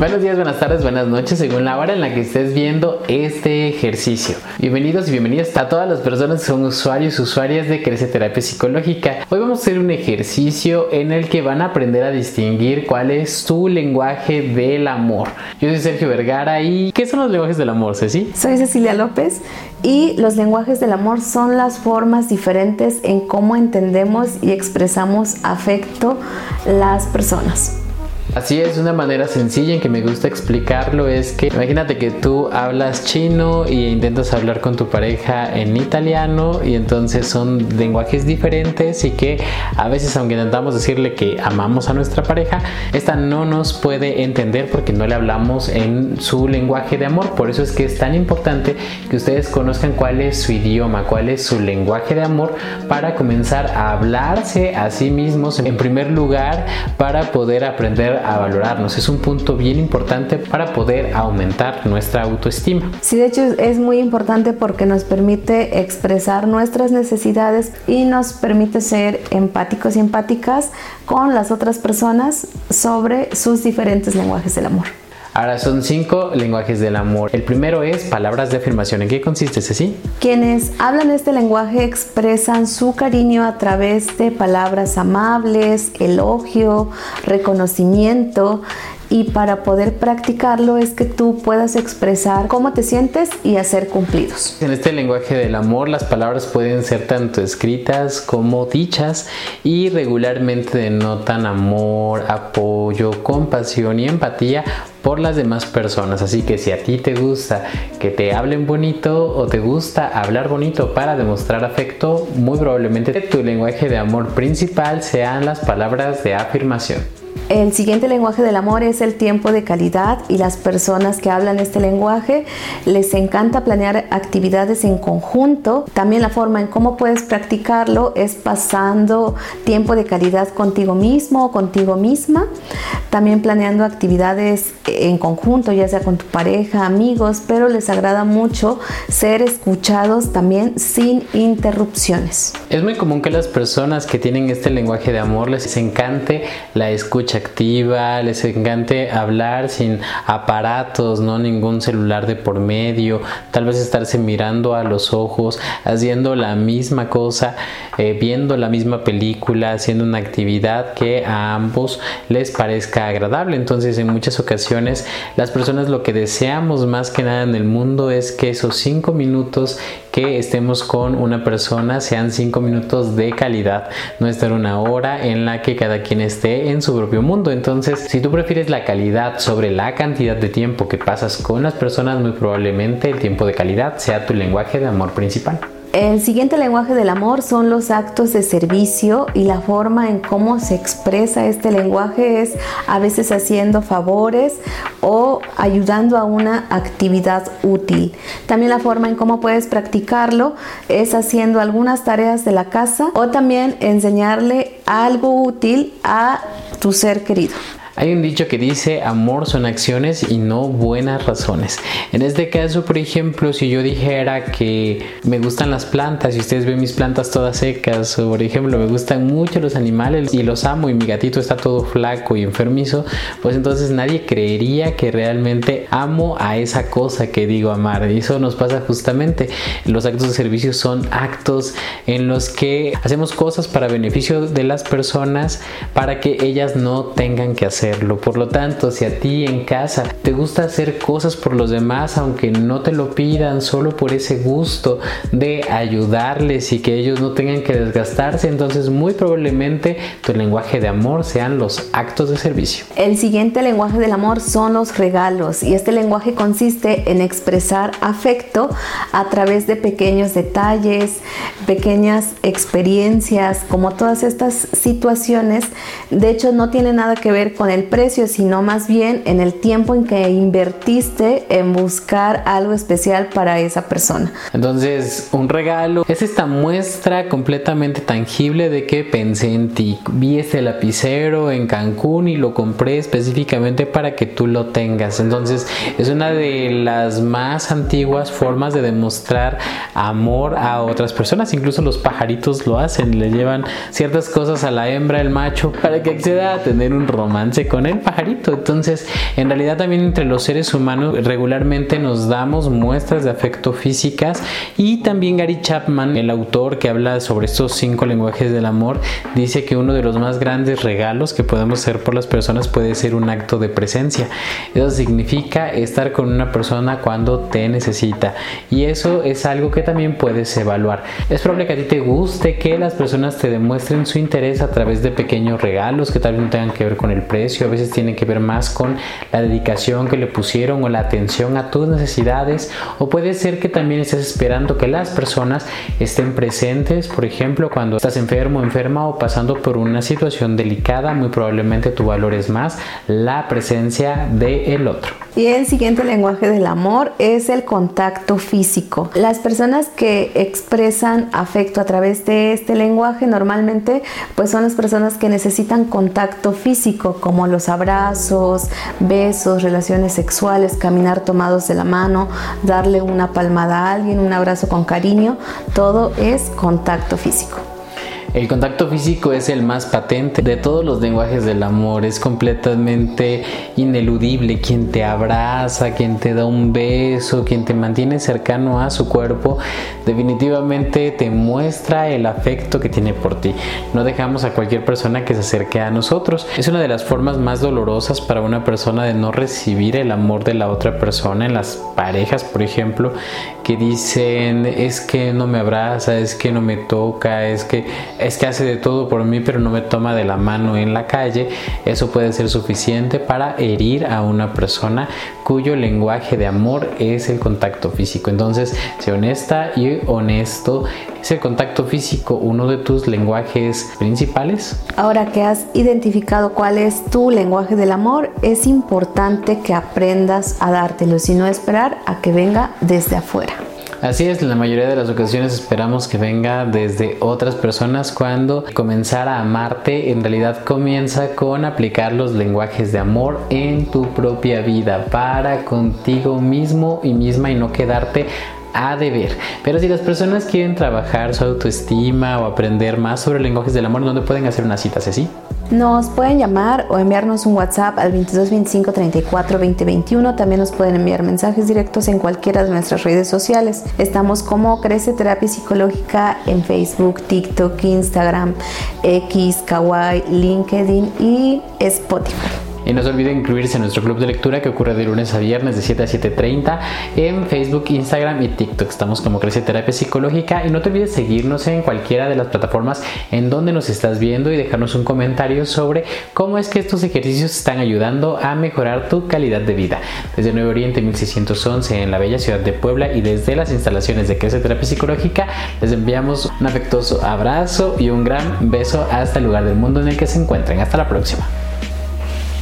Buenos días, buenas tardes, buenas noches, según la hora en la que estés viendo este ejercicio. Bienvenidos y bienvenidas a todas las personas que son usuarios y usuarias de Crece Terapia Psicológica. Hoy vamos a hacer un ejercicio en el que van a aprender a distinguir cuál es tu lenguaje del amor. Yo soy Sergio Vergara y ¿qué son los lenguajes del amor, Ceci? Soy Cecilia López y los lenguajes del amor son las formas diferentes en cómo entendemos y expresamos afecto las personas. Así es, una manera sencilla en que me gusta explicarlo es que imagínate que tú hablas chino y intentas hablar con tu pareja en italiano y entonces son lenguajes diferentes y que a veces aunque intentamos decirle que amamos a nuestra pareja, esta no nos puede entender porque no le hablamos en su lenguaje de amor. Por eso es que es tan importante que ustedes conozcan cuál es su idioma, cuál es su lenguaje de amor para comenzar a hablarse a sí mismos en primer lugar para poder aprender a valorarnos. Es un punto bien importante para poder aumentar nuestra autoestima. Sí, de hecho es muy importante porque nos permite expresar nuestras necesidades y nos permite ser empáticos y empáticas con las otras personas sobre sus diferentes lenguajes del amor. Ahora son cinco lenguajes del amor. El primero es palabras de afirmación. ¿En qué consiste ese Quienes hablan este lenguaje expresan su cariño a través de palabras amables, elogio, reconocimiento y para poder practicarlo es que tú puedas expresar cómo te sientes y hacer cumplidos. En este lenguaje del amor las palabras pueden ser tanto escritas como dichas y regularmente denotan amor, apoyo, compasión y empatía por las demás personas. Así que si a ti te gusta que te hablen bonito o te gusta hablar bonito para demostrar afecto, muy probablemente tu lenguaje de amor principal sean las palabras de afirmación. El siguiente lenguaje del amor es el tiempo de calidad y las personas que hablan este lenguaje les encanta planear actividades en conjunto. También la forma en cómo puedes practicarlo es pasando tiempo de calidad contigo mismo o contigo misma. También planeando actividades en conjunto, ya sea con tu pareja, amigos, pero les agrada mucho ser escuchados también sin interrupciones. Es muy común que las personas que tienen este lenguaje de amor les encante la escucha les encante hablar sin aparatos, no ningún celular de por medio, tal vez estarse mirando a los ojos, haciendo la misma cosa, eh, viendo la misma película, haciendo una actividad que a ambos les parezca agradable. Entonces en muchas ocasiones las personas lo que deseamos más que nada en el mundo es que esos cinco minutos que estemos con una persona sean cinco minutos de calidad, no estar una hora en la que cada quien esté en su propio mundo. Entonces, si tú prefieres la calidad sobre la cantidad de tiempo que pasas con las personas, muy probablemente el tiempo de calidad sea tu lenguaje de amor principal. El siguiente lenguaje del amor son los actos de servicio y la forma en cómo se expresa este lenguaje es a veces haciendo favores o ayudando a una actividad útil. También la forma en cómo puedes practicarlo es haciendo algunas tareas de la casa o también enseñarle algo útil a tu ser querido. Hay un dicho que dice amor son acciones y no buenas razones. En este caso, por ejemplo, si yo dijera que me gustan las plantas y ustedes ven mis plantas todas secas, o por ejemplo me gustan mucho los animales y los amo y mi gatito está todo flaco y enfermizo, pues entonces nadie creería que realmente amo a esa cosa que digo amar. Y eso nos pasa justamente. Los actos de servicio son actos en los que hacemos cosas para beneficio de las personas para que ellas no tengan que hacer por lo tanto, si a ti en casa te gusta hacer cosas por los demás, aunque no te lo pidan, solo por ese gusto de ayudarles y que ellos no tengan que desgastarse, entonces muy probablemente tu lenguaje de amor sean los actos de servicio. El siguiente lenguaje del amor son los regalos y este lenguaje consiste en expresar afecto a través de pequeños detalles, pequeñas experiencias, como todas estas situaciones. De hecho, no tiene nada que ver con el precio, sino más bien en el tiempo en que invertiste en buscar algo especial para esa persona. Entonces, un regalo es esta muestra completamente tangible de que pensé en ti. Vi este lapicero en Cancún y lo compré específicamente para que tú lo tengas. Entonces, es una de las más antiguas formas de demostrar amor a otras personas. Incluso los pajaritos lo hacen, le llevan ciertas cosas a la hembra, el macho, para que acceda a tener un romance este con el pajarito. Entonces, en realidad también entre los seres humanos regularmente nos damos muestras de afecto físicas y también Gary Chapman, el autor que habla sobre estos cinco lenguajes del amor, dice que uno de los más grandes regalos que podemos hacer por las personas puede ser un acto de presencia. Eso significa estar con una persona cuando te necesita y eso es algo que también puedes evaluar. Es probable que a ti te guste que las personas te demuestren su interés a través de pequeños regalos que tal vez no tengan que ver con el precio, a veces tienen que ver más con la dedicación que le pusieron o la atención a tus necesidades o puede ser que también estés esperando que las personas estén presentes, por ejemplo, cuando estás enfermo, enferma o pasando por una situación delicada, muy probablemente tu valor es más la presencia del otro. Y el siguiente lenguaje del amor es el contacto físico. Las personas que expresan afecto a través de este lenguaje normalmente pues son las personas que necesitan contacto físico como los abrazos, besos, relaciones sexuales, caminar tomados de la mano, darle una palmada a alguien, un abrazo con cariño, todo es contacto físico. El contacto físico es el más patente de todos los lenguajes del amor, es completamente ineludible. Quien te abraza, quien te da un beso, quien te mantiene cercano a su cuerpo, definitivamente te muestra el afecto que tiene por ti. No dejamos a cualquier persona que se acerque a nosotros. Es una de las formas más dolorosas para una persona de no recibir el amor de la otra persona. En las parejas, por ejemplo, que dicen es que no me abraza, es que no me toca, es que es que hace de todo por mí pero no me toma de la mano en la calle, eso puede ser suficiente para herir a una persona cuyo lenguaje de amor es el contacto físico. Entonces, sé honesta y honesto. ¿Es el contacto físico uno de tus lenguajes principales? Ahora que has identificado cuál es tu lenguaje del amor, es importante que aprendas a dártelo, y no esperar a que venga desde afuera. Así es, en la mayoría de las ocasiones esperamos que venga desde otras personas cuando comenzar a amarte en realidad comienza con aplicar los lenguajes de amor en tu propia vida para contigo mismo y misma y no quedarte a deber. Pero si las personas quieren trabajar su autoestima o aprender más sobre lenguajes del amor, ¿dónde pueden hacer una cita, Ceci? Nos pueden llamar o enviarnos un WhatsApp al 22 25 34 20 21. También nos pueden enviar mensajes directos en cualquiera de nuestras redes sociales. Estamos como Crece Terapia Psicológica en Facebook, TikTok, Instagram, X, Kawaii, LinkedIn y Spotify. Y no se olviden incluirse en nuestro club de lectura que ocurre de lunes a viernes de 7 a 7.30 en Facebook, Instagram y TikTok. Estamos como Crece Terapia Psicológica y no te olvides seguirnos en cualquiera de las plataformas en donde nos estás viendo y dejarnos un comentario sobre cómo es que estos ejercicios están ayudando a mejorar tu calidad de vida. Desde Nuevo Oriente 1611 en la bella ciudad de Puebla y desde las instalaciones de Crece Terapia Psicológica les enviamos un afectuoso abrazo y un gran beso hasta el lugar del mundo en el que se encuentren. Hasta la próxima.